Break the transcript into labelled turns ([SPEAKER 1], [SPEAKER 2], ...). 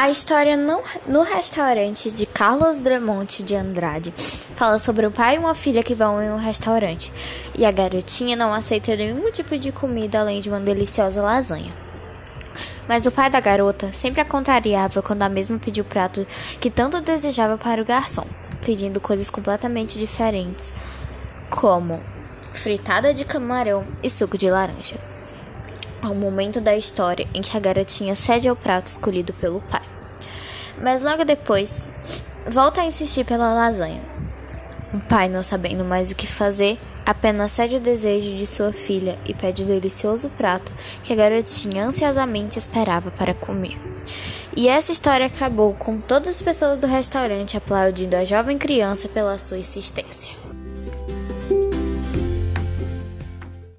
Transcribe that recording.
[SPEAKER 1] A história no, no restaurante de Carlos Drummond de Andrade fala sobre o pai e uma filha que vão em um restaurante e a garotinha não aceita nenhum tipo de comida além de uma deliciosa lasanha. Mas o pai da garota sempre a contrariava quando a mesma pediu o prato que tanto desejava para o garçom, pedindo coisas completamente diferentes, como fritada de camarão e suco de laranja ao momento da história em que a garotinha cede ao prato escolhido pelo pai. Mas logo depois, volta a insistir pela lasanha. O pai, não sabendo mais o que fazer, apenas cede o desejo de sua filha e pede o delicioso prato que a garotinha ansiosamente esperava para comer. E essa história acabou com todas as pessoas do restaurante aplaudindo a jovem criança pela sua insistência.